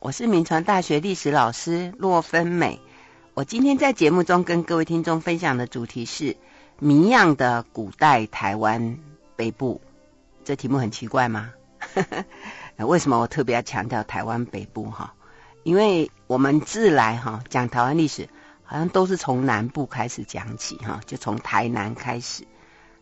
我是明传大学历史老师骆芬美。我今天在节目中跟各位听众分享的主题是谜样的古代台湾北部。这题目很奇怪吗？为什么我特别要强调台湾北部？哈，因为我们自来哈讲台湾历史，好像都是从南部开始讲起哈，就从台南开始。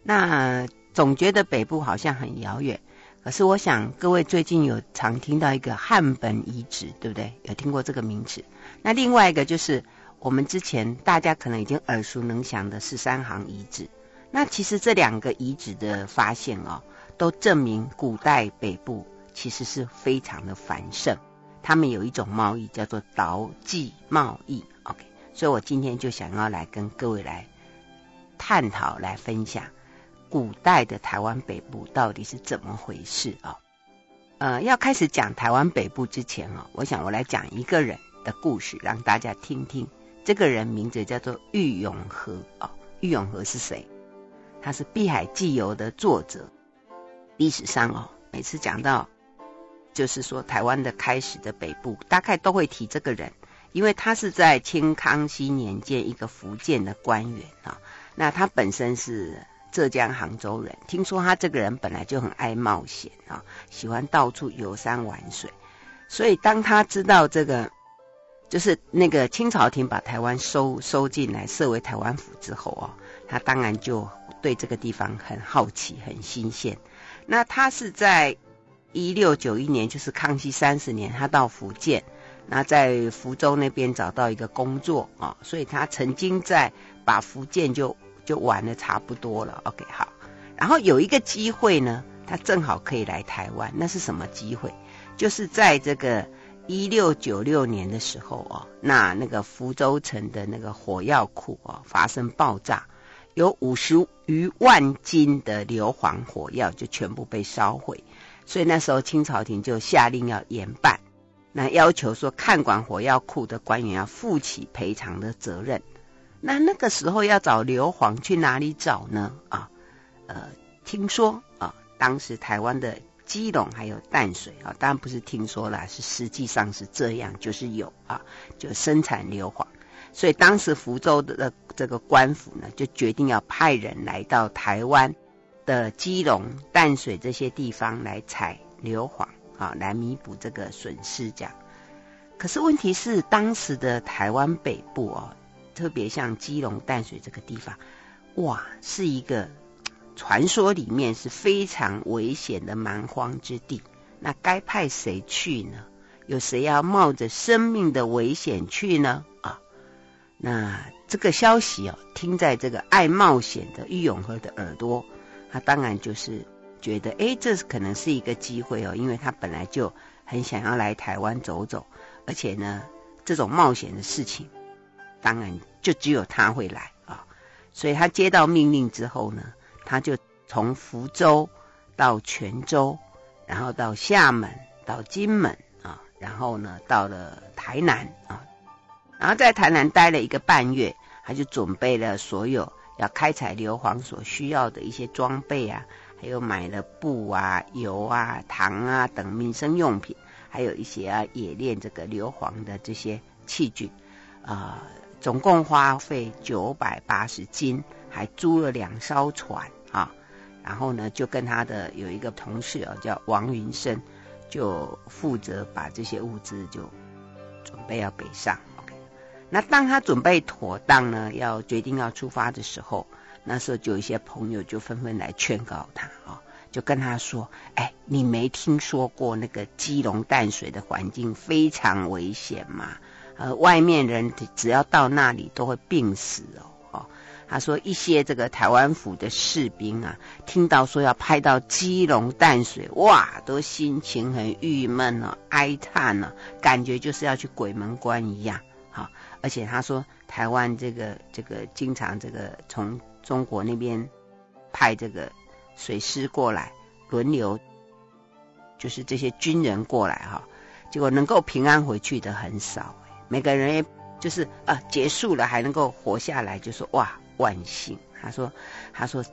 那总觉得北部好像很遥远。可是我想各位最近有常听到一个汉本遗址，对不对？有听过这个名词？那另外一个就是我们之前大家可能已经耳熟能详的十三行遗址。那其实这两个遗址的发现哦，都证明古代北部其实是非常的繁盛。他们有一种贸易叫做岛际贸易。OK，所以我今天就想要来跟各位来探讨、来分享。古代的台湾北部到底是怎么回事啊？呃，要开始讲台湾北部之前啊，我想我来讲一个人的故事，让大家听听。这个人名字叫做郁永河啊。郁永河是谁？他是《碧海记游》的作者。历史上哦，每次讲到就是说台湾的开始的北部，大概都会提这个人，因为他是在清康熙年间一个福建的官员啊。那他本身是。浙江杭州人，听说他这个人本来就很爱冒险啊，喜欢到处游山玩水，所以当他知道这个，就是那个清朝廷把台湾收收进来，设为台湾府之后哦，他当然就对这个地方很好奇，很新鲜。那他是在一六九一年，就是康熙三十年，他到福建，那在福州那边找到一个工作啊，所以他曾经在把福建就。就玩的差不多了，OK，好。然后有一个机会呢，他正好可以来台湾。那是什么机会？就是在这个一六九六年的时候哦，那那个福州城的那个火药库哦发生爆炸，有五十余万斤的硫磺火药就全部被烧毁。所以那时候清朝廷就下令要严办，那要求说看管火药库的官员要负起赔偿的责任。那那个时候要找硫磺去哪里找呢？啊，呃，听说啊，当时台湾的基隆还有淡水啊，当然不是听说啦，是实际上是这样，就是有啊，就生产硫磺。所以当时福州的这个官府呢，就决定要派人来到台湾的基隆、淡水这些地方来采硫磺啊，来弥补这个损失。这样，可是问题是当时的台湾北部哦。特别像基隆淡水这个地方，哇，是一个传说里面是非常危险的蛮荒之地。那该派谁去呢？有谁要冒着生命的危险去呢？啊，那这个消息哦，听在这个爱冒险的郁永河的耳朵，他当然就是觉得，哎，这可能是一个机会哦，因为他本来就很想要来台湾走走，而且呢，这种冒险的事情。当然，就只有他会来啊，所以他接到命令之后呢，他就从福州到泉州，然后到厦门，到金门啊，然后呢到了台南啊，然后在台南待了一个半月，他就准备了所有要开采硫磺所需要的一些装备啊，还有买了布啊、油啊、糖啊等民生用品，还有一些啊冶炼这个硫磺的这些器具啊。总共花费九百八十金，还租了两艘船啊，然后呢，就跟他的有一个同事啊，叫王云生，就负责把这些物资就准备要北上。那当他准备妥当呢，要决定要出发的时候，那时候就有一些朋友就纷纷来劝告他啊，就跟他说：“哎，你没听说过那个基隆淡水的环境非常危险吗？”呃，外面人只要到那里都会病死哦。哦，他说一些这个台湾府的士兵啊，听到说要派到基隆淡水，哇，都心情很郁闷哦，哀叹哦，感觉就是要去鬼门关一样。好，而且他说台湾这个这个经常这个从中国那边派这个水师过来轮流，就是这些军人过来哈，结果能够平安回去的很少。每个人就是啊，结束了还能够活下来，就说哇，万幸。他说，他说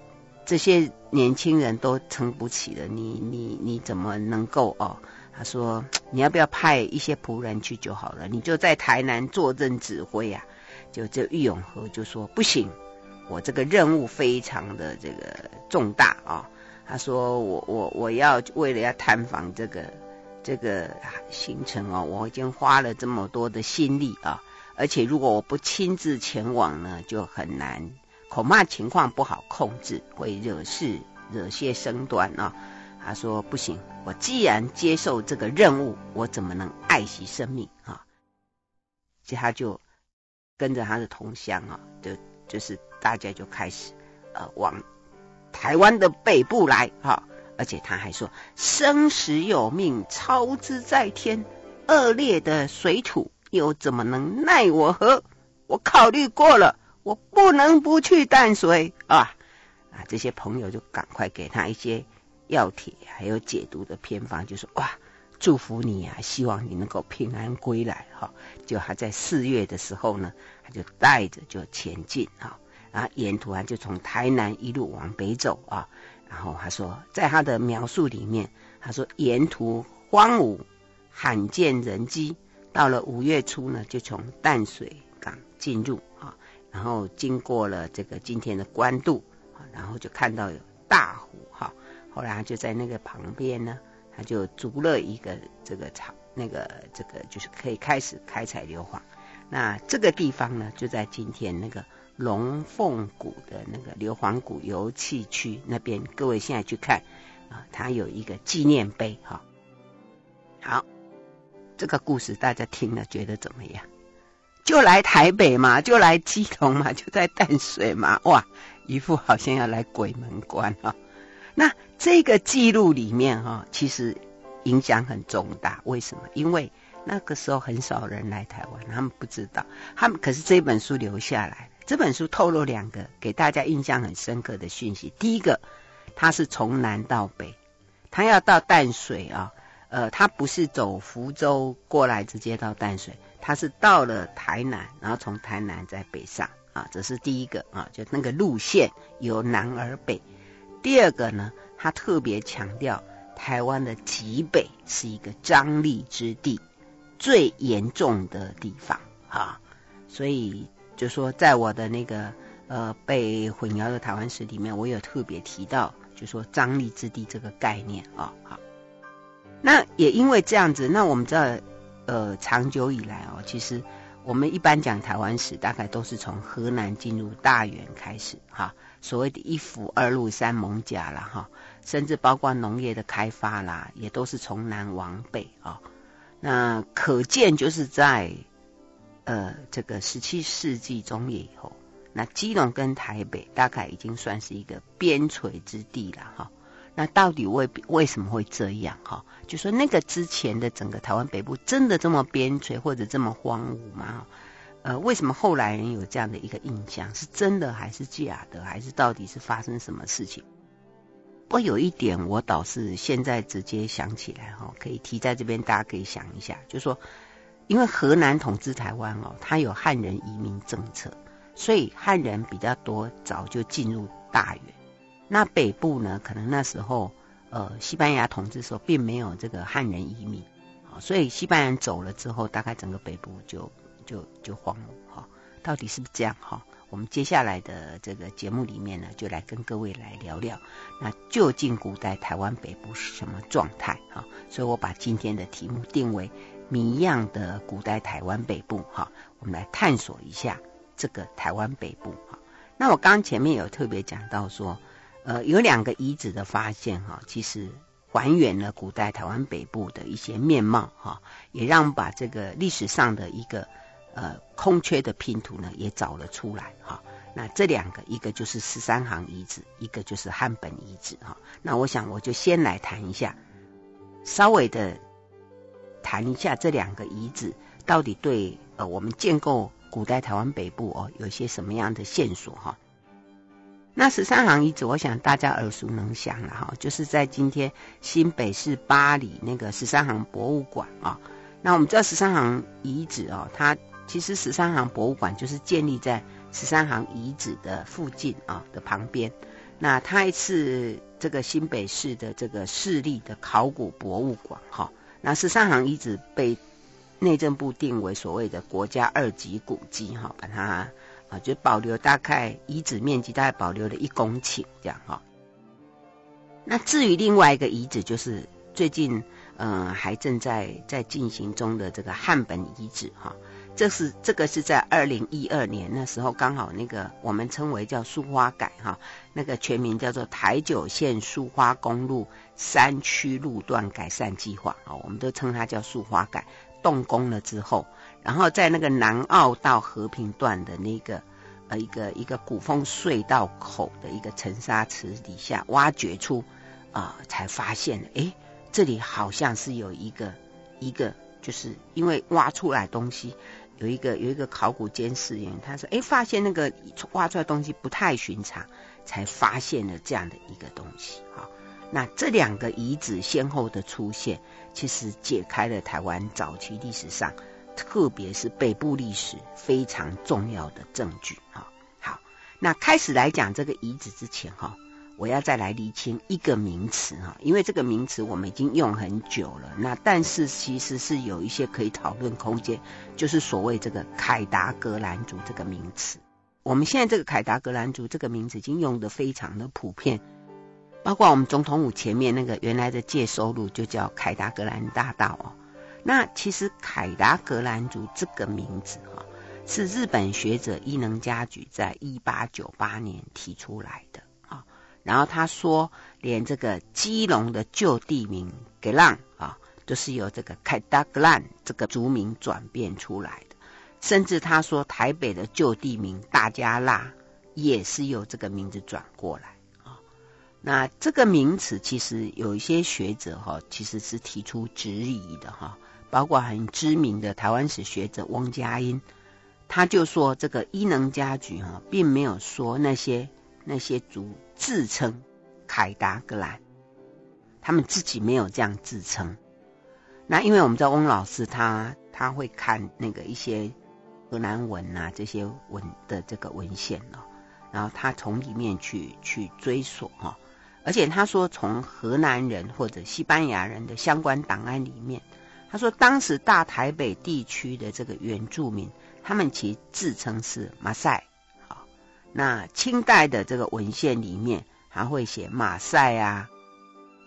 这些年轻人都撑不起了，你你你怎么能够哦？他说：“你要不要派一些仆人去就好了？你就在台南坐镇指挥啊。”就这郁永河就说：“不行，我这个任务非常的这个重大啊。”他说：“我我我要为了要探访这个这个行程哦，我已经花了这么多的心力啊，而且如果我不亲自前往呢，就很难，恐怕情况不好控制，会惹事惹些生端啊。”他说：“不行，我既然接受这个任务，我怎么能爱惜生命啊？”所以他就跟着他的同乡啊，就就是大家就开始呃往台湾的北部来哈，而且他还说：“生死有命，操之在天，恶劣的水土又怎么能奈我何？我考虑过了，我不能不去淡水啊！”啊，这些朋友就赶快给他一些。药帖还有解毒的偏方，就说哇，祝福你啊，希望你能够平安归来哈。就还在四月的时候呢，他就带着就前进哈，然后沿途啊就从台南一路往北走啊。然后他说，在他的描述里面，他说沿途荒芜，罕见人迹。到了五月初呢，就从淡水港进入啊，然后经过了这个今天的官渡啊，然后就看到有大湖哈。后来他就在那个旁边呢，他就筑了一个这个厂，那个这个就是可以开始开采硫磺。那这个地方呢，就在今天那个龙凤谷的那个硫磺谷油气区那边。各位现在去看啊，它有一个纪念碑哈。好，这个故事大家听了觉得怎么样？就来台北嘛，就来基隆嘛，就在淡水嘛，哇，一副好像要来鬼门关哈。那这个记录里面哈，其实影响很重大。为什么？因为那个时候很少人来台湾，他们不知道。他们可是这本书留下来，这本书透露两个给大家印象很深刻的讯息。第一个，他是从南到北，他要到淡水啊，呃，他不是走福州过来直接到淡水，他是到了台南，然后从台南再北上啊，这是第一个啊，就那个路线由南而北。第二个呢，他特别强调台湾的极北是一个张力之地，最严重的地方啊，所以就说在我的那个呃被混淆的台湾史里面，我有特别提到，就说张力之地这个概念啊，好，那也因为这样子，那我们知道呃长久以来哦，其实我们一般讲台湾史，大概都是从河南进入大元开始哈。所谓的一府二路三艋舺啦，哈，甚至包括农业的开发啦，也都是从南往北啊。那可见就是在呃这个十七世纪中叶以后，那基隆跟台北大概已经算是一个边陲之地了哈。那到底为为什么会这样哈？就说那个之前的整个台湾北部真的这么边陲或者这么荒芜吗？呃，为什么后来人有这样的一个印象？是真的还是假的？还是到底是发生什么事情？我有一点，我倒是现在直接想起来哈，可以提在这边，大家可以想一下，就说，因为荷兰统治台湾哦，它有汉人移民政策，所以汉人比较多，早就进入大员。那北部呢，可能那时候呃，西班牙统治时候并没有这个汉人移民，所以西班牙人走了之后，大概整个北部就。就就荒了哈，到底是不是这样哈？我们接下来的这个节目里面呢，就来跟各位来聊聊，那究竟古代台湾北部是什么状态哈？所以我把今天的题目定为“谜样的古代台湾北部”哈，我们来探索一下这个台湾北部哈。那我刚刚前面有特别讲到说，呃，有两个遗址的发现哈，其实还原了古代台湾北部的一些面貌哈，也让我们把这个历史上的一个。呃，空缺的拼图呢也找了出来哈。那这两个，一个就是十三行遗址，一个就是汉本遗址哈。那我想我就先来谈一下，稍微的谈一下这两个遗址到底对呃我们建构古代台湾北部哦有些什么样的线索哈。那十三行遗址，我想大家耳熟能详了哈，就是在今天新北市八里那个十三行博物馆啊。那我们知道十三行遗址哦，它其实十三行博物馆就是建立在十三行遗址的附近啊的旁边。那它是这个新北市的这个市立的考古博物馆哈，那十三行遗址被内政部定为所谓的国家二级古迹哈，把它啊就保留大概遗址面积大概保留了一公顷这样哈。那至于另外一个遗址，就是最近嗯、还正在在进行中的这个汉本遗址哈。这是这个是在二零一二年那时候，刚好那个我们称为叫苏花改哈，那个全名叫做台九线苏花公路山区路段改善计划啊，我们都称它叫树花改。动工了之后，然后在那个南澳到和平段的那个呃一个一个古风隧道口的一个沉沙池底下挖掘出啊、才发现哎，这里好像是有一个一个，就是因为挖出来东西。有一个有一个考古监视员，他说：“哎，发现那个挖出来东西不太寻常，才发现了这样的一个东西。”好，那这两个遗址先后的出现，其实解开了台湾早期历史上，特别是北部历史非常重要的证据。哈，好，那开始来讲这个遗址之前，哈。我要再来厘清一个名词哈，因为这个名词我们已经用很久了。那但是其实是有一些可以讨论空间，就是所谓这个凯达格兰族这个名词。我们现在这个凯达格兰族这个名词已经用得非常的普遍，包括我们总统府前面那个原来的介收路就叫凯达格兰大道哦。那其实凯达格兰族这个名字哈，是日本学者伊能嘉矩在一八九八年提出来的啊。然后他说，连这个基隆的旧地名格浪啊，都是由这个凯达格兰这个族名转变出来的。甚至他说，台北的旧地名大家拉也是由这个名字转过来。那这个名词其实有一些学者哈，其实是提出质疑的哈，包括很知名的台湾史学者翁佳音，他就说这个伊能嘉矩哈，并没有说那些。那些族自称凯达格兰，他们自己没有这样自称。那因为我们知道翁老师他他会看那个一些河南文啊这些文的这个文献哦，然后他从里面去去追索哈，而且他说从河南人或者西班牙人的相关档案里面，他说当时大台北地区的这个原住民，他们其实自称是马赛。好那清代的这个文献里面还会写马赛啊，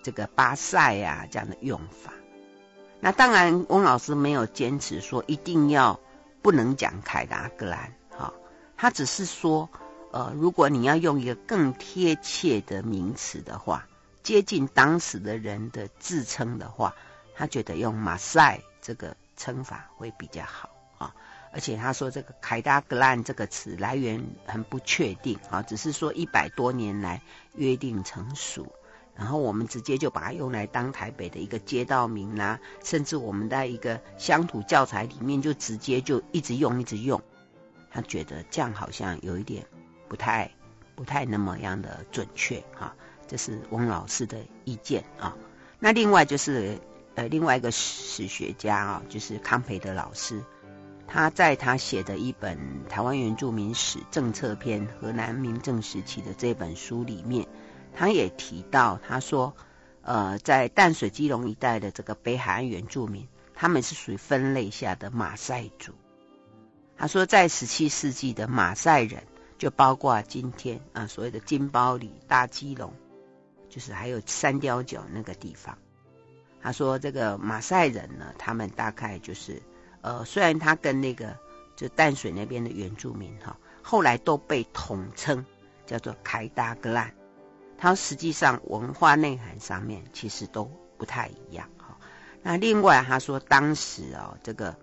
这个巴塞啊这样的用法。那当然，翁老师没有坚持说一定要不能讲凯达格兰，哈，他只是说，呃，如果你要用一个更贴切的名词的话，接近当时的人的自称的话，他觉得用马赛这个称法会比较好啊。而且他说这个凯达格兰这个词来源很不确定啊，只是说一百多年来约定成熟，然后我们直接就把它用来当台北的一个街道名啦、甚至我们在一个乡土教材里面就直接就一直用一直用，他觉得这样好像有一点不太不太那么样的准确啊，这是翁老师的意见啊。那另外就是呃另外一个史学家啊，就是康培德老师。他在他写的一本《台湾原住民史政策篇》河南明政时期的这本书里面，他也提到，他说，呃，在淡水基隆一带的这个北海岸原住民，他们是属于分类下的马赛族。他说，在十七世纪的马赛人，就包括今天啊、所谓的金包里、大基隆，就是还有三貂角那个地方。他说，这个马赛人呢，他们大概就是。呃，虽然他跟那个就淡水那边的原住民哈，后来都被统称叫做凯达格兰，他实际上文化内涵上面其实都不太一样哈。那另外他说，当时哦，这个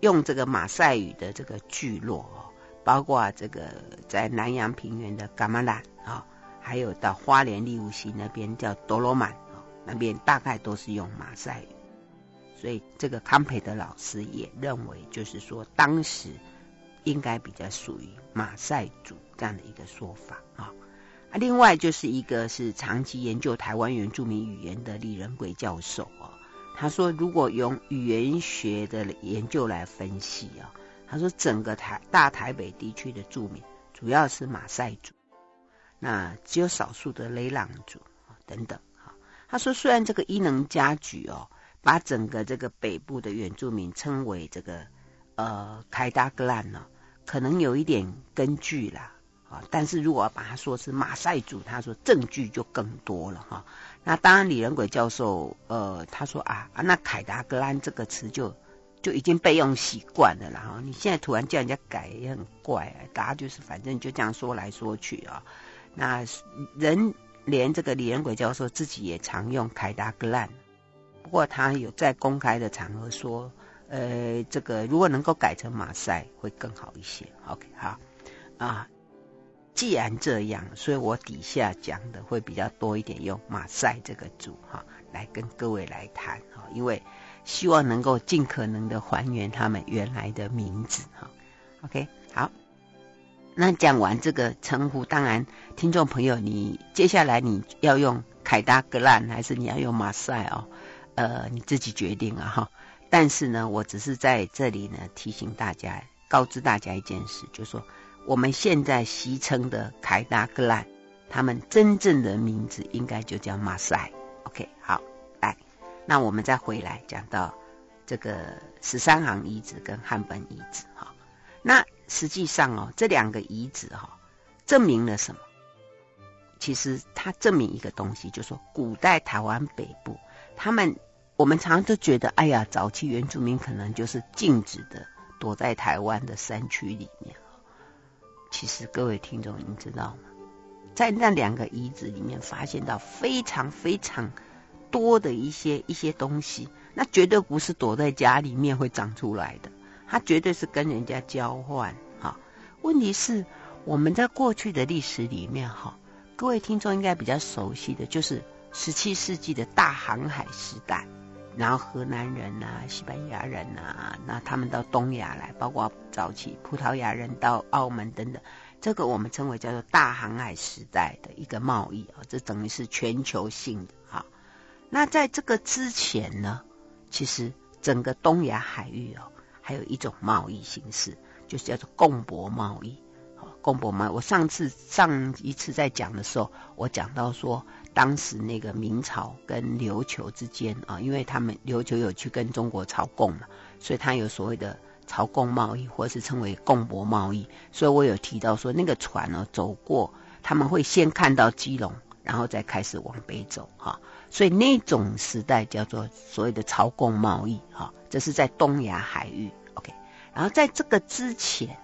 用这个马赛语的这个聚落哦，包括这个在南洋平原的噶玛兰啊，还有到花莲立雾溪那边叫多罗曼啊，那边大概都是用马赛语。所以这个康培德老师也认为，就是说当时应该比较属于马赛族这样的一个说法啊。啊，另外就是一个是长期研究台湾原住民语言的李仁贵教授啊，他说如果用语言学的研究来分析啊，他说整个台大台北地区的住民主要是马赛族，那只有少数的雷朗族等等。他说虽然这个伊能嘉矩哦。把整个这个北部的原住民称为这个呃凯达格兰呢，可能有一点根据啦啊。但是如果要把它说是马赛族，他说证据就更多了哈。那当然李仁轨教授呃他说啊啊那凯达格兰这个词就就已经被用习惯了啦哈。你现在突然叫人家改也很怪啊，大家就是反正就这样说来说去啊。那人连这个李仁轨教授自己也常用凯达格兰。不过他有在公开的场合说，呃，这个如果能够改成马赛会更好一些。OK，好啊，既然这样，所以我底下讲的会比较多一点，用马赛这个组哈来跟各位来谈哈，因为希望能够尽可能的还原他们原来的名字哈。OK，好，那讲完这个称呼，当然听众朋友，你接下来你要用凯达格兰还是你要用马赛哦？呃，你自己决定啊哈。但是呢，我只是在这里呢提醒大家，告知大家一件事，就是说我们现在戏称的凯达格兰，他们真正的名字应该就叫马赛。OK，好，那我们再回来讲到这个十三行遗址跟汉本遗址哈。那实际上哦，这两个遗址哈，证明了什么？其实它证明一个东西，就是说古代台湾北部他们。我们常常都觉得，哎呀，早期原住民可能就是静止的躲在台湾的山区里面。其实各位听众，你知道吗？在那两个遗址里面，发现到非常非常多的一些一些东西，那绝对不是躲在家里面会长出来的，它绝对是跟人家交换。哈，问题是我们在过去的历史里面，哈，各位听众应该比较熟悉的就是十七世纪的大航海时代。然后荷兰人呐、啊、西班牙人呐、啊，那他们到东亚来，包括早期葡萄牙人到澳门等等，这个我们称为叫做大航海时代的一个贸易啊，这等于是全球性的哈。那在这个之前呢，其实整个东亚海域哦，还有一种贸易形式，就是叫做贡帛贸易。贡帛贸易，我上次上一次在讲的时候，我讲到说。当时那个明朝跟琉球之间啊，因为他们琉球有去跟中国朝贡嘛，所以他有所谓的朝贡贸易，或是称为贡帛贸易。所以我有提到说，那个船呢走过，他们会先看到基隆，然后再开始往北走哈。所以那种时代叫做所谓的朝贡贸易哈，这是在东亚海域。OK，然后在这个之前，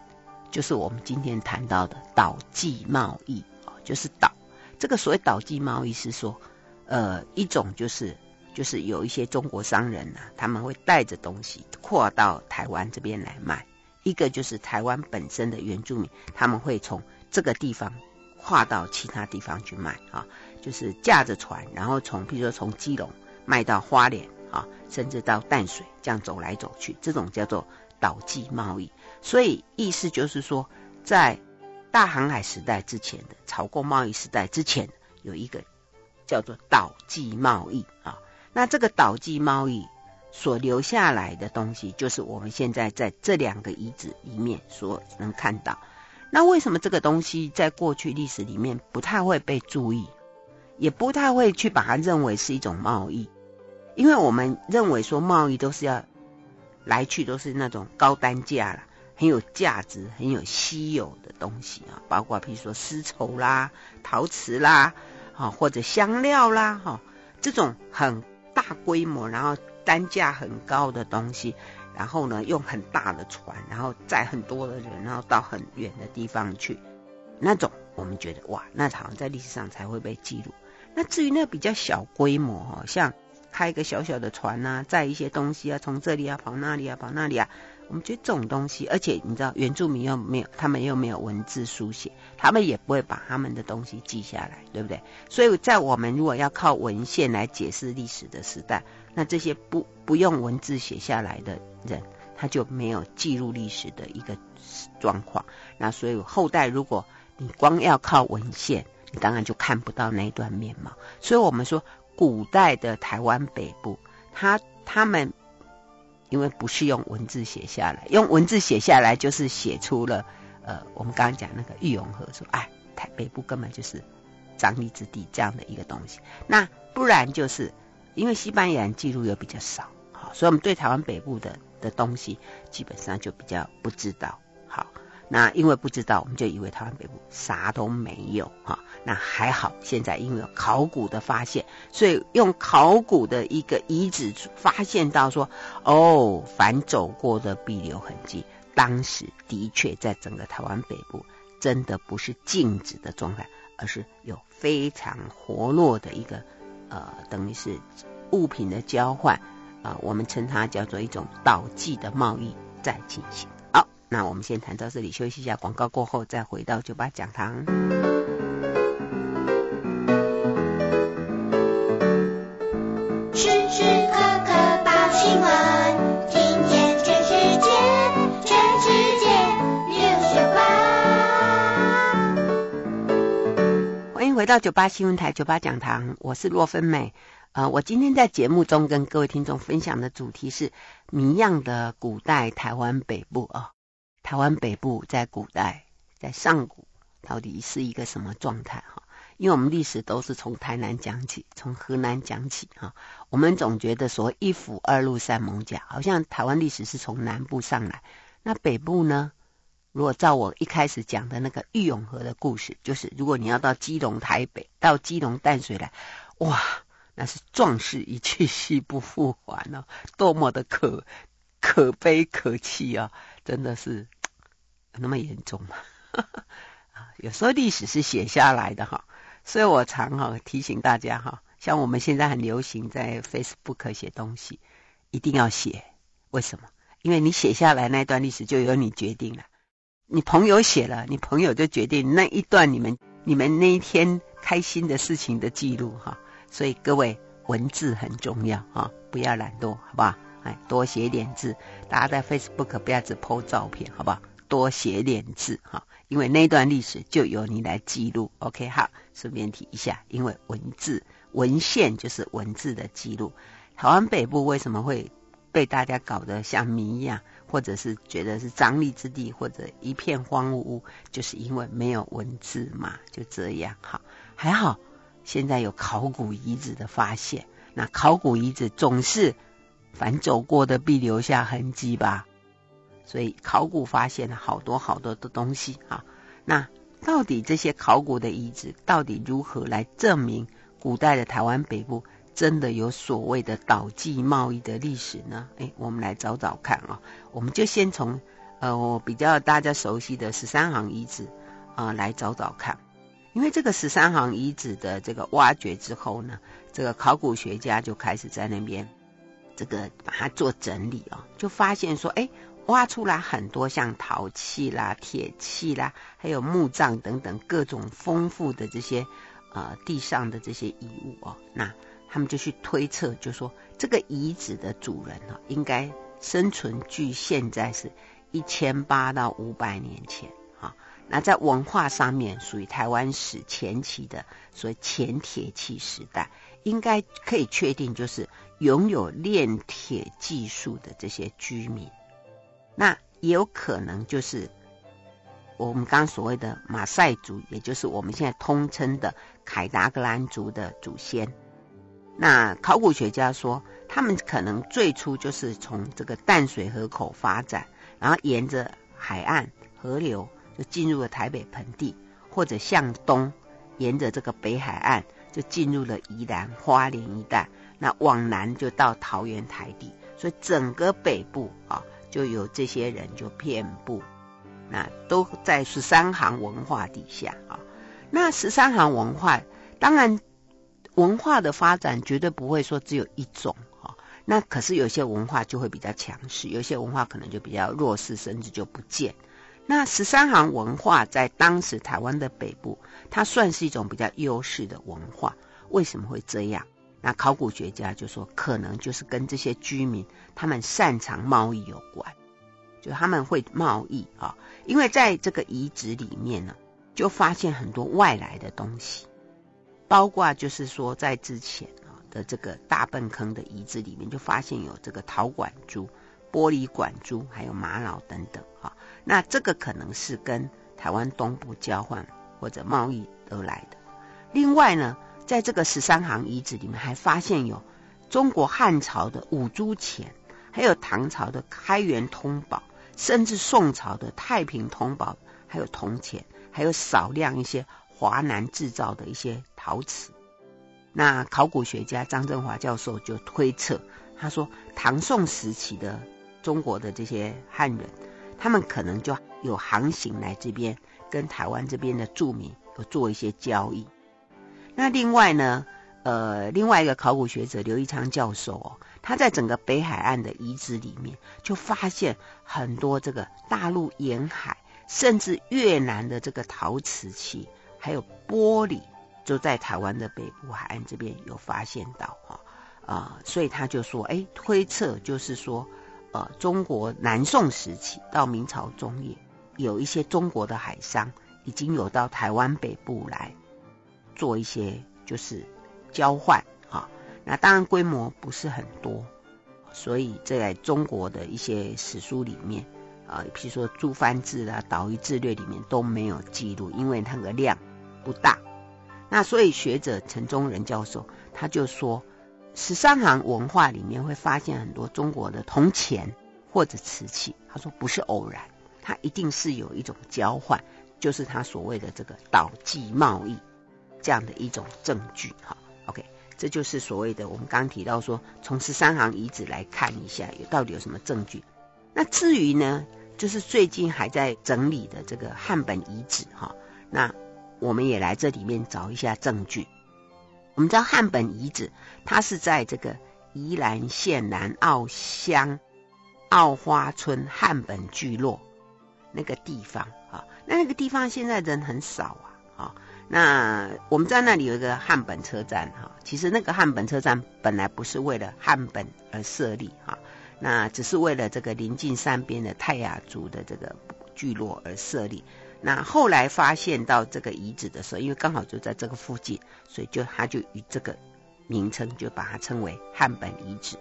就是我们今天谈到的岛际贸易啊，就是岛。这个所谓岛际贸易是说，呃，一种就是就是有一些中国商人呐、他们会带着东西跨到台湾这边来卖；一个就是台湾本身的原住民，他们会从这个地方跨到其他地方去卖啊，就是驾着船，然后从譬如说从基隆卖到花莲啊，甚至到淡水，这样走来走去，这种叫做岛际贸易。所以意思就是说，在大航海时代之前的朝贡贸易时代之前，有一个叫做岛际贸易啊。那这个岛际贸易所留下来的东西，就是我们现在在这两个遗址里面所能看到。那为什么这个东西在过去历史里面不太会被注意，也不太会去把它认为是一种贸易？因为我们认为说贸易都是要来去都是那种高单价了。很有价值、很有稀有的东西啊，包括譬如说丝绸啦、陶瓷啦，啊或者香料啦，哈，这种很大规模，然后单价很高的东西，然后呢用很大的船，然后载很多的人，然后到很远的地方去，那种我们觉得哇，那好像在历史上才会被记录。那至于那比较小规模哈，像开一个小小的船呐，载一些东西啊，从这里啊跑那里啊跑那里啊。我们觉得这种东西，而且你知道，原住民又没有，他们又没有文字书写，他们也不会把他们的东西记下来，对不对？所以在我们如果要靠文献来解释历史的时代，那这些不不用文字写下来的人，他就没有记录历史的一个状况。那所以后代如果你光要靠文献，你当然就看不到那一段面貌。所以我们说，古代的台湾北部，他他们。因为不是用文字写下来，用文字写下来就是写出了，呃，我们刚刚讲那个郁永河说，哎，台北部根本就是张力之地这样的一个东西。那不然就是，因为西班牙人记录又比较少，好，所以我们对台湾北部的的东西基本上就比较不知道。好，那因为不知道，我们就以为台湾北部啥都没有哈。那还好，现在因为有考古的发现，所以用考古的一个遗址发现到说，哦，凡走过的必留痕迹，当时的确在整个台湾北部真的不是静止的状态，而是有非常活络的一个呃，等于是物品的交换啊、呃，我们称它叫做一种岛际的贸易在进行。好，那我们先谈到这里，休息一下，广告过后再回到酒吧讲堂。到九八新闻台，九八讲堂，我是洛芬美。呃，我今天在节目中跟各位听众分享的主题是谜样的古代台湾北部哦。台湾北部在古代，在上古到底是一个什么状态哈？因为我们历史都是从台南讲起，从河南讲起哈。我们总觉得说一府二路三艋舺，好像台湾历史是从南部上来，那北部呢？如果照我一开始讲的那个郁永河的故事，就是如果你要到基隆台北，到基隆淡水来，哇，那是壮士一去兮不复还哦，多么的可可悲可气啊！真的是那么严重吗？啊，有时候历史是写下来的哈，所以我常哈提醒大家哈，像我们现在很流行在 Facebook 写东西，一定要写，为什么？因为你写下来那段历史就由你决定了。你朋友写了，你朋友就决定那一段你们你们那一天开心的事情的记录哈，所以各位文字很重要哈，不要懒惰，好不好？哎，多写点字，大家在 Facebook 不要只 po 照片，好不好？多写点字哈，因为那段历史就由你来记录。OK，好，顺便提一下，因为文字文献就是文字的记录。台湾北部为什么会被大家搞得像谜一样？或者是觉得是张力之地，或者一片荒芜，就是因为没有文字嘛，就这样。好，还好现在有考古遗址的发现，那考古遗址总是凡走过的必留下痕迹吧，所以考古发现了好多好多的东西啊。那到底这些考古的遗址到底如何来证明古代的台湾北部？真的有所谓的岛际贸易的历史呢？哎，我们来找找看啊、我们就先从呃我比较大家熟悉的十三行遗址啊、呃、来找找看，因为这个十三行遗址的这个挖掘之后呢，这个考古学家就开始在那边这个把它做整理啊、哦，就发现说，哎，挖出来很多像陶器啦、铁器啦，还有墓葬等等各种丰富的这些呃地上的这些遗物哦，那。他们就去推测，就说这个遗址的主人呢，应该生存距现在是一千八到五百年前啊。那在文化上面，属于台湾史前期的所谓前铁器时代，应该可以确定就是拥有炼铁技术的这些居民。那也有可能就是我们刚所谓的马赛族，也就是我们现在通称的凯达格兰族的祖先。那考古学家说，他们可能最初就是从这个淡水河口发展，然后沿着海岸河流就进入了台北盆地，或者向东沿着这个北海岸就进入了宜兰花莲一带，那往南就到桃园台地，所以整个北部啊就有这些人就遍布，那都在十三行文化底下啊。那十三行文化当然。文化的发展绝对不会说只有一种哈，那可是有些文化就会比较强势，有些文化可能就比较弱势，甚至就不见。那十三行文化在当时台湾的北部，它算是一种比较优势的文化。为什么会这样？那考古学家就说，可能就是跟这些居民他们擅长贸易有关，就他们会贸易啊，因为在这个遗址里面呢，就发现很多外来的东西。包括就是说，在之前啊的这个大坌坑的遗址里面，就发现有这个陶管珠、玻璃管珠，还有玛瑙等等啊。那这个可能是跟台湾东部交换或者贸易而来的。另外呢，在这个十三行遗址里面，还发现有中国汉朝的五铢钱，还有唐朝的开元通宝，甚至宋朝的太平通宝，还有铜钱，还有少量一些华南制造的一些陶瓷。那考古学家张振华教授就推测，他说唐宋时期的中国的这些汉人，他们可能就有航行来这边，跟台湾这边的住民有做一些交易。那另外呢，呃，另外一个考古学者刘一昌教授哦，他在整个北海岸的遗址里面，就发现很多这个大陆沿海，甚至越南的这个陶瓷器，还有玻璃。就在台湾的北部海岸这边有发现到哈啊，所以他就说，哎，推测就是说，呃，中国南宋时期到明朝中叶，有一些中国的海商已经有到台湾北部来做一些就是交换哈，那当然规模不是很多，所以在中国的一些史书里面啊，譬如说《诸藩志》啊，《岛屿志略》里面都没有记录，因为它的量不大。那所以学者陈宗仁教授他就说，十三行文化里面会发现很多中国的铜钱或者瓷器，他说不是偶然，它一定是有一种交换，就是他所谓的这个岛际贸易这样的一种证据。哈，OK，这就是所谓的我们刚提到说，从十三行遗址来看一下，有到底有什么证据。那至于呢，就是最近还在整理的这个汉本遗址，哈，那。我们也来这里面找一下证据。我们知道汉本遗址，它是在这个宜兰县南澳乡澳花村汉本聚落那个地方啊。那那个地方现在人很少啊。啊，那我们在那里有一个汉本车站哈。其实那个汉本车站本来不是为了汉本而设立哈，那只是为了这个临近山边的泰雅族的这个聚落而设立。那后来发现到这个遗址的时候，因为刚好就在这个附近，所以就他就以这个名称就把它称为汉本遗址。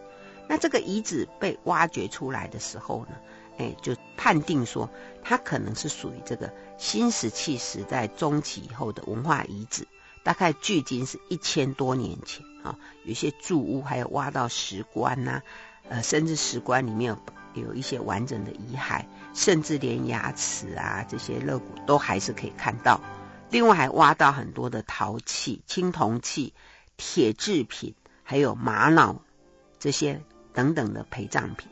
那这个遗址被挖掘出来的时候呢，哎，就判定说它可能是属于这个新石器时代中期以后的文化遗址，大概距今是一千多年前啊。有些住屋还有挖到石棺呐、呃，甚至石棺里面。有一些完整的遗骸，甚至连牙齿啊这些肋骨都还是可以看到。另外还挖到很多的陶器、青铜器、铁制品，还有玛瑙这些等等的陪葬品。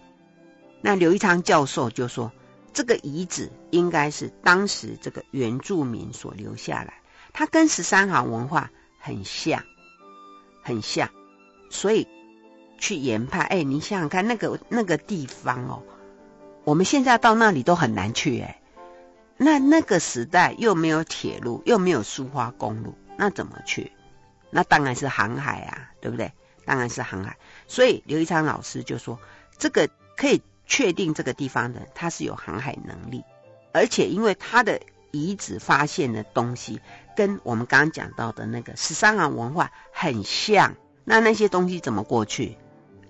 那刘一昌教授就说，这个遗址应该是当时这个原住民所留下来，它跟十三行文化很像，很像，所以。去研判，哎，你想想看，那个那个地方哦，我们现在到那里都很难去，哎，那那个时代又没有铁路，又没有苏花公路，那怎么去？那当然是航海啊，对不对？当然是航海。所以刘一昌老师就说，这个可以确定这个地方的他是有航海能力，而且因为他的遗址发现的东西跟我们刚刚讲到的那个十三行文化很像，那那些东西怎么过去？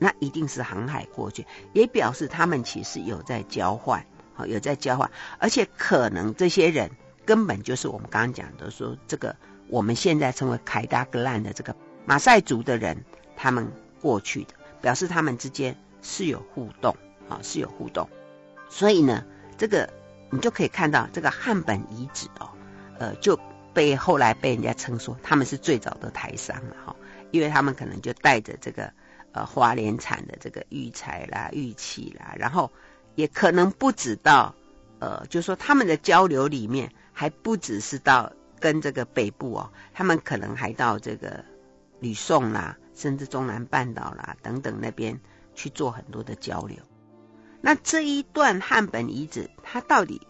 那一定是航海过去，也表示他们其实有在交换，好，有在交换，而且可能这些人根本就是我们刚刚讲的说这个我们现在称为凯达格兰的这个马赛族的人，他们过去的，表示他们之间是有互动，啊，是有互动，所以呢，这个你就可以看到这个汉本遗址哦，呃，就被后来被人家称说他们是最早的台商了哈，因为他们可能就带着这个。呃，花莲产的这个玉材啦、玉器啦，然后也可能不止到，呃，就是说他们的交流里面还不只是到跟这个北部哦，他们可能还到这个吕宋啦，甚至中南半岛啦等等那边去做很多的交流。那这一段汉本遗址，它到底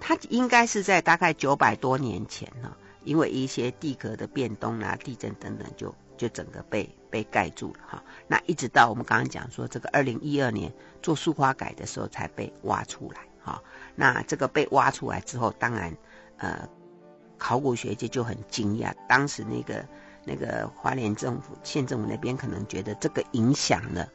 它应该是在大概九百多年前呢，因为一些地壳的变动啦、地震等等就。就整个被被盖住了哈，那一直到我们刚刚讲说这个二零一二年做塑花改的时候才被挖出来哈，那这个被挖出来之后，当然呃考古学界就很惊讶，当时那个那个花莲政府县政府那边可能觉得这个影响了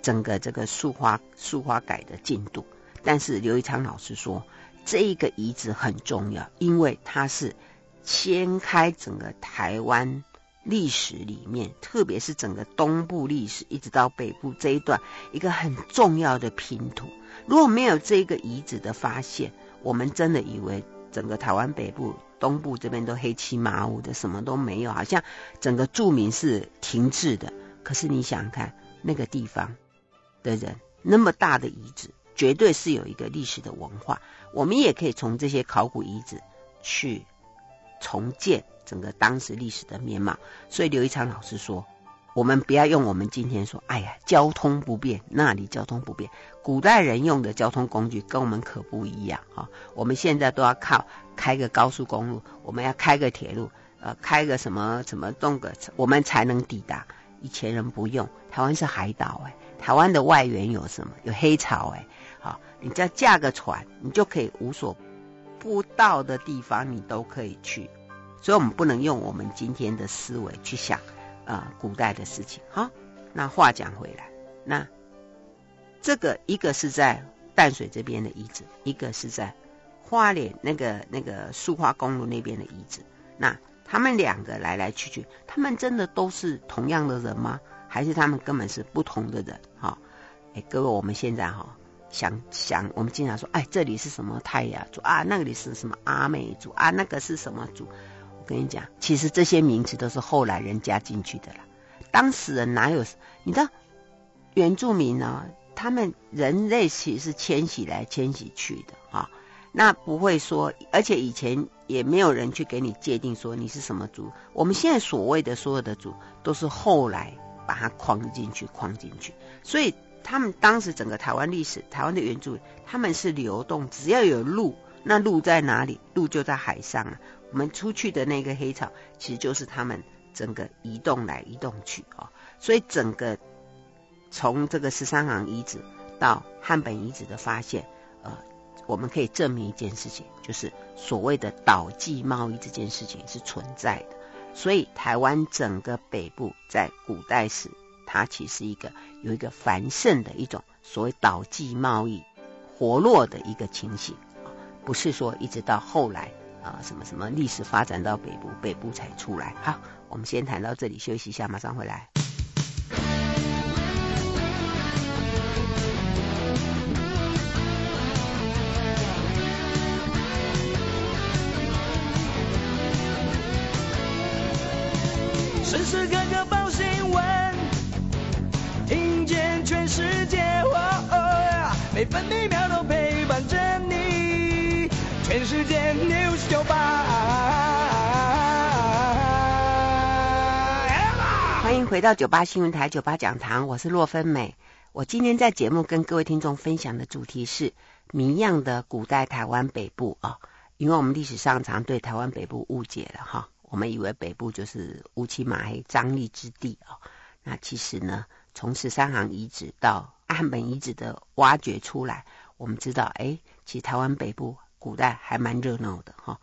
整个这个塑花塑花改的进度，但是刘一昌老师说这一个遗址很重要，因为它是掀开整个台湾。历史里面，特别是整个东部历史一直到北部这一段，一个很重要的拼图。如果没有这个遗址的发现，我们真的以为整个台湾北部、东部这边都黑漆麻乌的，什么都没有，好像整个住民是停滞的。可是你想想看，那个地方的人，那么大的遗址，绝对是有一个历史的文化。我们也可以从这些考古遗址去重建整个当时历史的面貌。所以刘一昌老师说，我们不要用我们今天说，哎呀，交通不便，那里交通不便。古代人用的交通工具跟我们可不一样哈。我们现在都要靠开个高速公路，我们要开个铁路，呃，开个什么什么动个，我们才能抵达。以前人不用，台湾是海岛哎，台湾的外缘有什么？有黑潮哎，好，你只要驾个船，你就可以无所不到的地方，你都可以去。所以，我们不能用我们今天的思维去想、呃，古代的事情。好，那话讲回来，那这个一个是在淡水这边的遗址，一个是在花莲那个那个苏花公路那边的遗址，那。他们两个来来去去，他们真的都是同样的人吗？还是他们根本是不同的人？哈、哦，哎，各位，我们现在哈、哦、想想，我们经常说，哎，这里是什么泰雅族啊？那里是什么阿美族啊？那个是什么族？跟你讲，其实这些名词都是后来人加进去的啦。当时人哪有？你知道，原住民呢、他们人类其实是迁徙来迁徙去的哈。哦那不会说，而且以前也没有人去给你界定说你是什么族。我们现在所谓的所有的族，都是后来把它框进去、框进去。所以他们当时整个台湾历史，台湾的原住民他们是流动，只要有路，那路在哪里？路就在海上啊。我们出去的那个黑潮，其实就是他们整个移动来移动去啊。所以整个从这个十三行遗址到汉本遗址的发现，呃。我们可以证明一件事情，就是所谓的岛际贸易这件事情是存在的。所以，台湾整个北部在古代时，它其实一个有一个繁盛的一种所谓岛际贸易活络的一个情形，不是说一直到后来啊什么什么历史发展到北部，北部才出来。好，我们先谈到这里，休息一下，马上回来。时时刻刻报新闻，听见全世界，哦哦，每分每秒都陪。全世界 News 九八，欢迎回到九八新闻台九八讲堂，我是洛芬美。我今天在节目跟各位听众分享的主题是谜样的古代台湾北部啊，因为我们历史上常对台湾北部误解了哈。我们以为北部就是乌漆嘛黑、张力之地哦，那其实呢，从十三行遗址到岸本遗址的挖掘出来，我们知道，哎，其实台湾北部古代还蛮热闹的哈。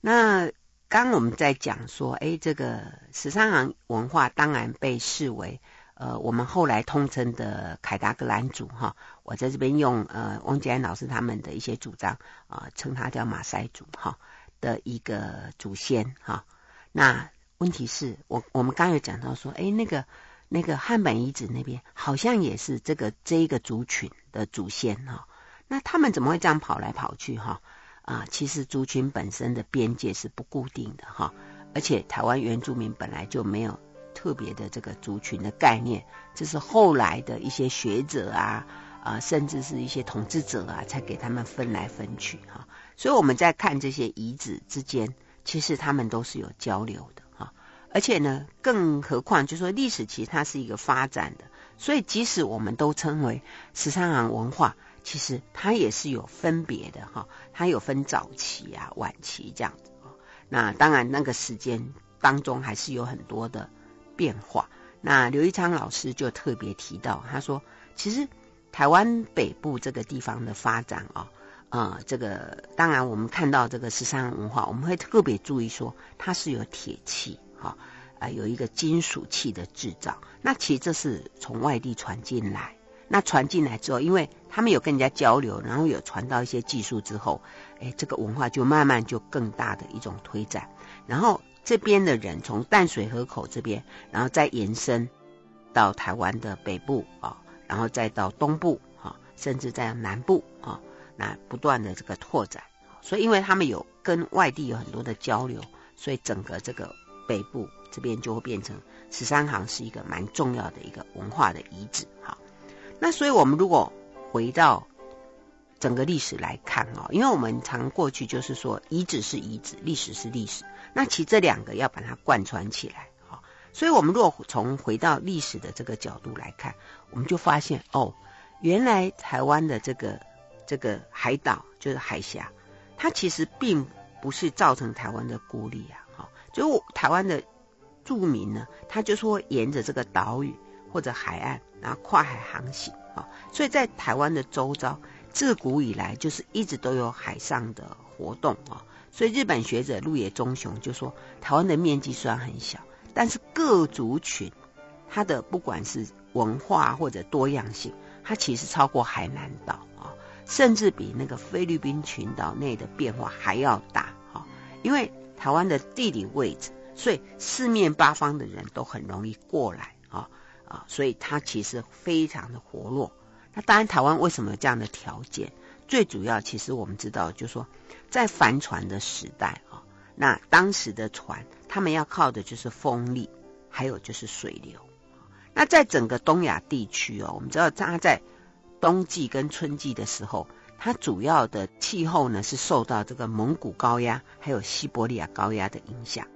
那刚刚我们在讲说，哎，这个十三行文化当然被视为呃，我们后来通称的凯达格兰族哈。我在这边用呃汪吉安老师他们的一些主张啊，称它叫马赛族哈的一个祖先哈。那问题是我我们刚刚有讲到说，哎，那个那个汉本遗址那边好像也是这个这一个族群的祖先哈。那他们怎么会这样跑来跑去哈？啊，其实族群本身的边界是不固定的哈，而且台湾原住民本来就没有特别的这个族群的概念，这是后来的一些学者啊啊，甚至是一些统治者啊，才给他们分来分去哈。所以我们在看这些遗址之间。其实他们都是有交流的哈，而且呢，更何况就说历史其实它是一个发展的，所以即使我们都称为十三行文化，其实它也是有分别的哈，它有分早期啊、晚期这样子。那当然那个时间当中还是有很多的变化。那刘一昌老师就特别提到，他说，其实台湾北部这个地方的发展啊。呃，这个当然，我们看到这个十三行文化，我们会特别注意说，它是有铁器，哈，啊，有一个金属器的制造。那其实这是从外地传进来，那传进来之后，因为他们有跟人家交流，然后有传到一些技术之后，哎，这个文化就慢慢就更大的一种推展。然后这边的人从淡水河口这边，然后再延伸到台湾的北部啊，然后再到东部啊，甚至在南部啊，那不断的这个拓展。所以因为他们有跟外地有很多的交流，所以整个这个北部这边就会变成十三行是一个蛮重要的一个文化的遗址。好，那所以我们如果回到整个历史来看啊，因为我们常过去就是说遗址是遗址，历史是历史，那其实这两个要把它贯穿起来。好，所以我们如果从回到历史的这个角度来看，我们就发现哦，原来台湾的这个这个海岛就是海峡，它其实并不是造成台湾的孤立啊。好，就台湾的住民呢，他就说沿着这个岛屿或者海岸，然后跨海航行啊，所以在台湾的周遭。自古以来就是一直都有海上的活动啊，所以日本学者鹿野忠雄就说，台湾的面积虽然很小，但是各族群它的不管是文化或者多样性，它其实超过海南岛啊，甚至比那个菲律宾群岛内的变化还要大啊。因为台湾的地理位置，所以四面八方的人都很容易过来啊啊，所以它其实非常的活络。那当然，台湾为什么有这样的条件？最主要，其实我们知道，就是说，在帆船的时代啊，那当时的船，他们要靠的就是风力，还有就是水流。那在整个东亚地区哦，我们知道它在冬季跟春季的时候，它主要的气候呢是受到这个蒙古高压还有西伯利亚高压的影响。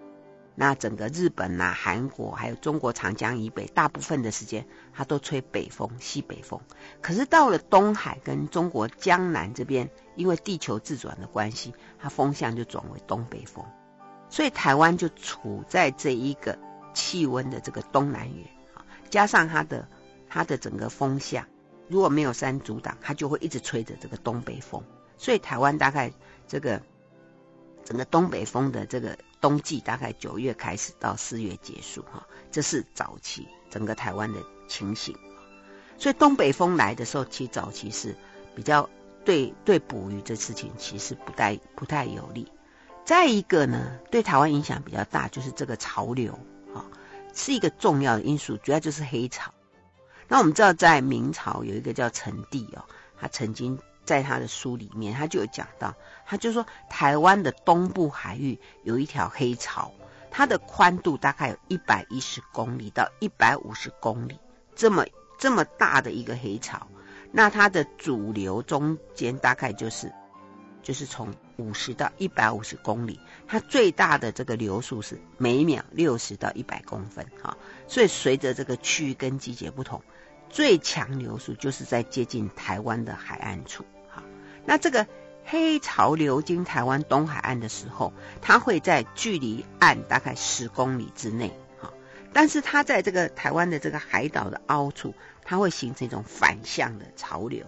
那整个日本、啊、韩国还有中国长江以北，大部分的时间它都吹北风、西北风。可是到了东海跟中国江南这边，因为地球自转的关系，它风向就转为东北风，所以台湾就处在这一个气温的这个东南缘啊，加上它的它的整个风向，如果没有山阻挡，它就会一直吹着这个东北风，所以台湾大概这个整个东北风的这个。冬季大概九月开始到四月结束，哈，这是早期整个台湾的情形。所以东北风来的时候，其实早期是比较对对捕鱼这事情其实不太不太有利。再一个呢，对台湾影响比较大，就是这个潮流，哈，是一个重要的因素，主要就是黑潮。那我们知道，在明朝有一个叫陈第哦，他曾经。在他的书里面，他就有讲到，他就说台湾的东部海域有一条黑潮，它的宽度大概有一百一十公里到一百五十公里，这么这么大的一个黑潮，那它的主流中间大概就是就是从五十到一百五十公里，它最大的这个流速是每秒六十到一百公分，哈，所以随着这个区域跟季节不同。最强流速就是在接近台湾的海岸处，好，那这个黑潮流经台湾东海岸的时候，它会在距离岸大概十公里之内，好，但是它在这个台湾的这个海岛的凹处，它会形成一种反向的潮流，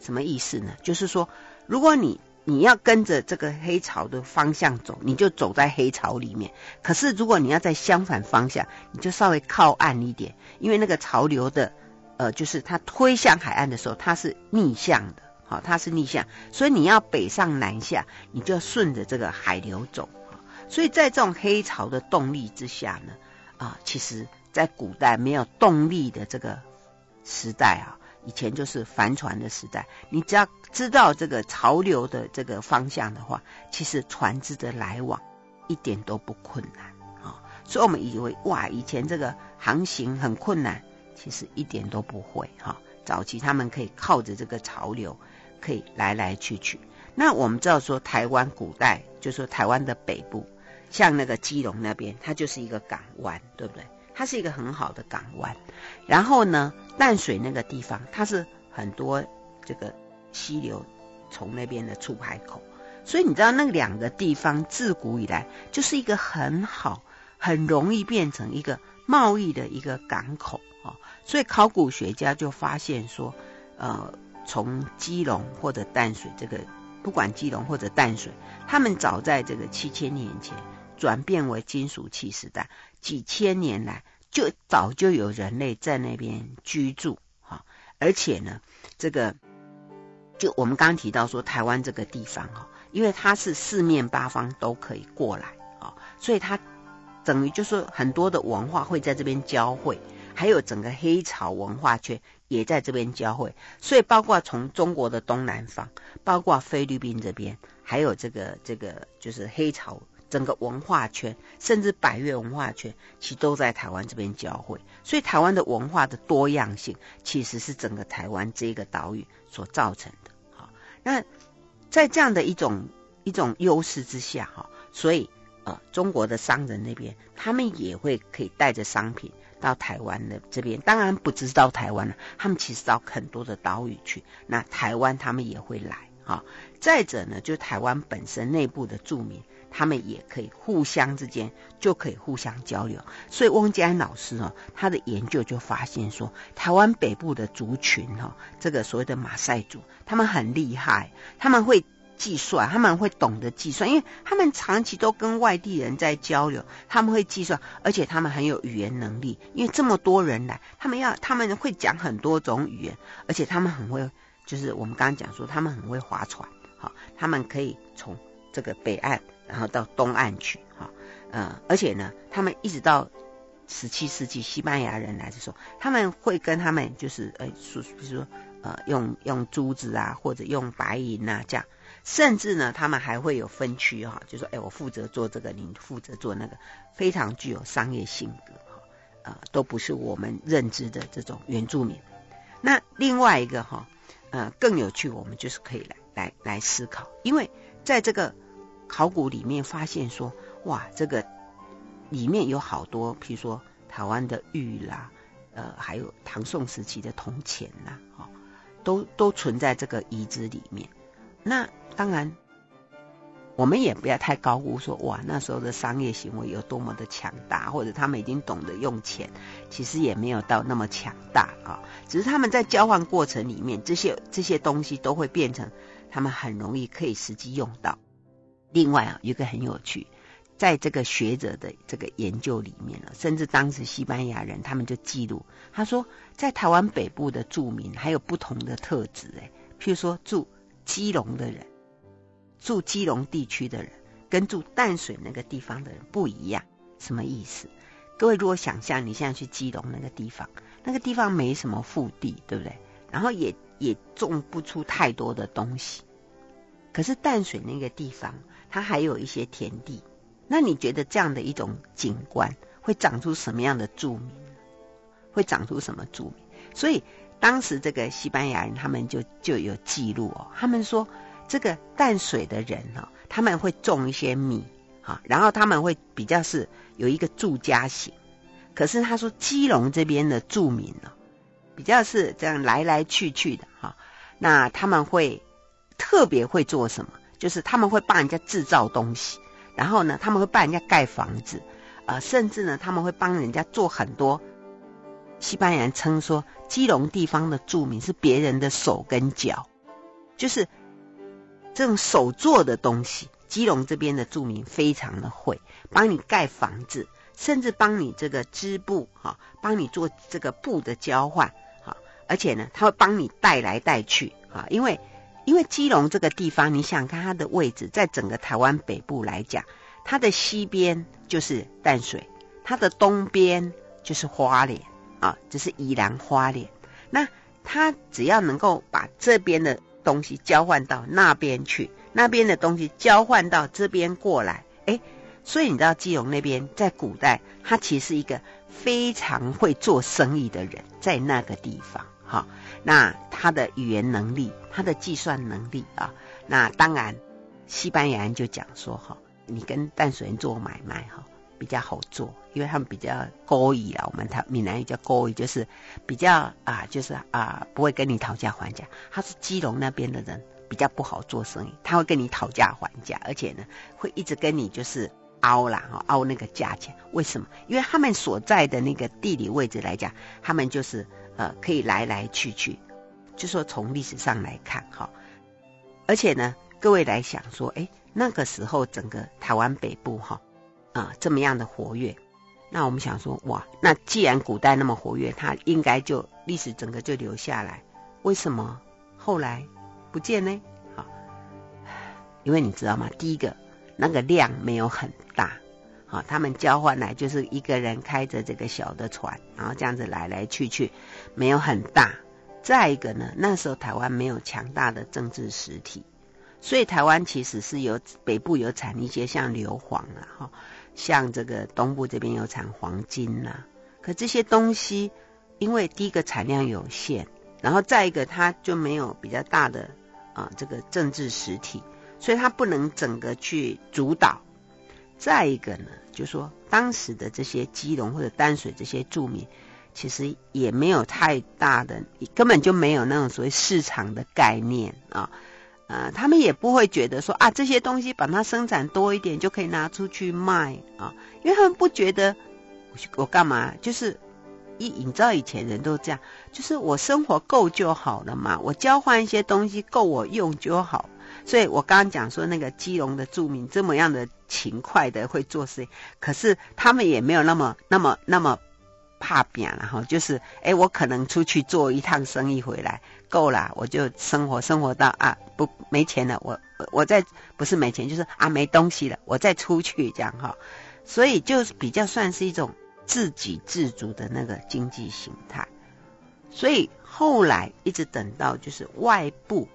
什么意思呢？就是说，如果你你要跟着这个黑潮的方向走，你就走在黑潮里面；可是如果你要在相反方向，你就稍微靠岸一点，因为那个潮流的。呃，就是它推向海岸的时候，它是逆向的，好，它是逆向，所以你要北上南下，你就要顺着这个海流走。所以在这种黑潮的动力之下呢，啊，其实在古代没有动力的这个时代啊，以前就是帆船的时代，你只要知道这个潮流的这个方向的话，其实船只的来往一点都不困难啊。所以我们以为哇，以前这个航行很困难。其实一点都不会哈，早期他们可以靠着这个潮流，可以来来去去。那我们知道说，台湾古代就说台湾的北部，像那个基隆那边，它就是一个港湾，对不对？它是一个很好的港湾。然后呢，淡水那个地方，它是很多这个溪流从那边的出海口，所以你知道那两个地方自古以来就是一个很好、很容易变成一个贸易的一个港口。哦，所以考古学家就发现说，呃，从基隆或者淡水这个，不管基隆或者淡水，他们早在这个七千年前转变为金属器时代，几千年来就早就有人类在那边居住，哈，而且呢，这个就我们刚刚提到说，台湾这个地方哈，因为它是四面八方都可以过来啊。所以它等于就是很多的文化会在这边交汇，还有整个黑潮文化圈也在这边交汇，所以包括从中国的东南方，包括菲律宾这边，还有这个这个就是黑潮。整个文化圈，甚至百越文化圈，其实都在台湾这边交汇。所以，台湾的文化的多样性，其实是整个台湾这个岛屿所造成的。好，那在这样的一种一种优势之下，哈，所以呃，中国的商人那边，他们也会可以带着商品到台湾的这边。当然，不只是到台湾了，他们其实到很多的岛屿去。那台湾他们也会来。哈，再者呢，就台湾本身内部的住民。他们也可以互相之间就可以互相交流，所以汪建安老师哦，他的研究就发现说，台湾北部的族群哈，这个所谓的马赛族，他们很厉害，他们会计算，他们会懂得计算，因为他们长期都跟外地人在交流，他们会计算，而且他们很有语言能力，因为这么多人来，他们要他们会讲很多种语言，而且他们很会，就是我们刚刚讲说，他们很会划船，好，他们可以从这个北岸。然后到东岸去，哈，呃，而且呢，他们一直到十七世纪西班牙人来的时候，他们会跟他们就是，呃，说，比如说，呃，用用珠子啊，或者用白银啊，这样，甚至呢，他们还会有分区，哈，就说，哎，我负责做这个，你负责做那个，非常具有商业性格，哈，呃，都不是我们认知的这种原住民。那另外一个哈，呃，更有趣，我们就是可以来来来思考，因为在这个。考古里面发现说，哇，这个里面有好多，譬如说台湾的玉啦，呃，还有唐宋时期的铜钱呐，哈，都都存在这个遗址里面。那当然，我们也不要太高估说，哇，那时候的商业行为有多么的强大，或者他们已经懂得用钱，其实也没有到那么强大啊。只是他们在交换过程里面，这些这些东西都会变成他们很容易可以实际用到。另外啊，一个很有趣，在这个学者的这个研究里面呢，甚至当时西班牙人他们就记录，他说在台湾北部的住民还有不同的特质，哎，譬如说住基隆的人，住基隆地区的人跟住淡水那个地方的人不一样，什么意思？各位如果想象你现在去基隆那个地方，那个地方没什么腹地，对不对？然后也也种不出太多的东西，可是淡水那个地方。它还有一些田地，那你觉得这样的一种景观会长出什么样的住民？会长出什么著名？所以当时这个西班牙人他们就就有记录哦，他们说这个淡水的人哦，他们会种一些米哈，然后他们会比较是有一个住家型。可是他说基隆这边的住民呢，比较是这样来来去去的哈，那他们会特别会做什么？就是他们会帮人家制造东西，然后呢，他们会帮人家盖房子，呃，甚至呢，他们会帮人家做很多。西班牙人称说，基隆地方的住民是别人的手跟脚，就是这种手做的东西。基隆这边的住民非常的会帮你盖房子，甚至帮你这个织布，哈，帮你做这个布的交换，哈，而且呢，他会帮你带来带去，哈，因为。因为基隆这个地方，你想看它的位置，在整个台湾北部来讲，它的西边就是淡水，它的东边就是花莲啊，这是宜兰花莲。那他只要能够把这边的东西交换到那边去，那边的东西交换到这边过来，哎，所以你知道基隆那边在古代，他其实是一个非常会做生意的人，在那个地方，哈。那他的语言能力，他的计算能力啊，那当然，西班牙人就讲说哈，你跟淡水人做买卖哈比较好做，因为他们比较勾引啊，我们他闽南语叫勾引，就是比较啊，就是啊不会跟你讨价还价。他是基隆那边的人，比较不好做生意，他会跟你讨价还价，而且呢会一直跟你就是凹啦，凹那个价钱。为什么？因为他们所在的那个地理位置来讲，他们就是。呃，可以来来去去，就说从历史上来看哈，而且呢，各位来想说，哎，那个时候整个台湾北部哈啊、呃、这么样的活跃，那我们想说，哇，那既然古代那么活跃，它应该就历史整个就留下来，为什么后来不见呢？好，因为你知道吗？第一个那个量没有很大，好，他们交换来就是一个人开着这个小的船，然后这样子来来去去，没有很大。再一个呢，那时候台湾没有强大的政治实体，所以台湾其实是有北部有产一些像硫磺啊，哈，像这个东部这边有产黄金呐、可这些东西，因为第一个产量有限，然后再一个它就没有比较大的啊这个政治实体，所以它不能整个去主导。再一个呢，就说当时的这些基隆或者淡水这些住民，其实也没有太大的，根本就没有那种所谓市场的概念啊，呃，他们也不会觉得说啊这些东西把它生产多一点就可以拿出去卖啊，因为他们不觉得我干嘛，就是一你知道以前人都这样，就是我生活够就好了嘛，我交换一些东西够我用就好。所以我刚刚讲说那个基隆的住民这么样的勤快的会做事，可是他们也没有那么那么那么怕扁了哈，就是哎，我可能出去做一趟生意回来够了，我就生活生活到啊不没钱了，我我再不是没钱，就是啊没东西了，我再出去这样哈，所以就比较算是一种自给自足的那个经济形态，所以后来一直等到就是外部。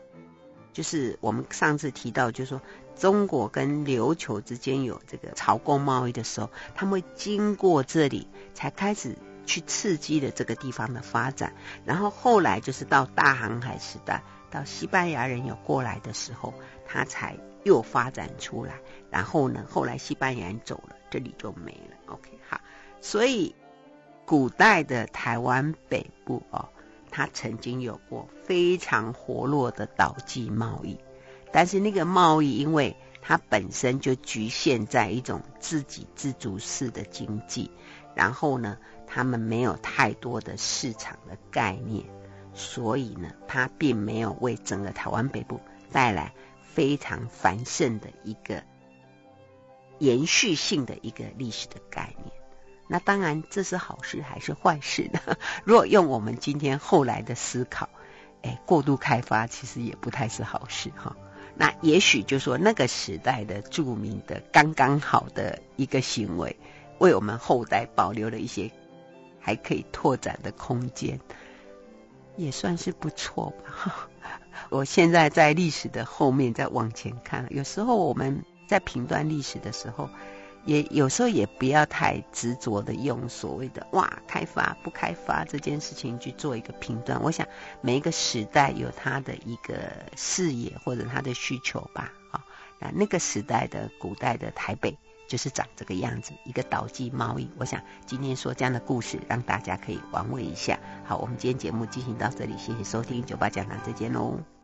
就是我们上次提到，就是说中国跟琉球之间有这个朝贡贸易的时候，他们会经过这里，才开始去刺激了这个地方的发展。然后后来就是到大航海时代，到西班牙人有过来的时候，它才又发展出来。然后呢，后来西班牙人走了，这里就没了。OK，好，所以古代的台湾北部哦。它曾经有过非常活络的岛际贸易，但是那个贸易，因为它本身就局限在一种自给自足式的经济，然后呢，他们没有太多的市场的概念，所以呢，它并没有为整个台湾北部带来非常繁盛的一个延续性的一个历史的概念。那当然，这是好事还是坏事呢？如果用我们今天后来的思考，哎，过度开发其实也不太是好事哈。那也许就说那个时代的著名的刚刚好的一个行为，为我们后代保留了一些还可以拓展的空间，也算是不错吧。我现在在历史的后面再往前看，有时候我们在评断历史的时候。也有时候也不要太执着的用所谓的哇开发不开发这件事情去做一个评断。我想每一个时代有它的一个视野或者它的需求吧。啊，那那个时代的古代的台北就是长这个样子，一个岛际贸易。我想今天说这样的故事，让大家可以玩味一下。好，我们今天节目进行到这里，谢谢收听酒吧讲堂，再见喽。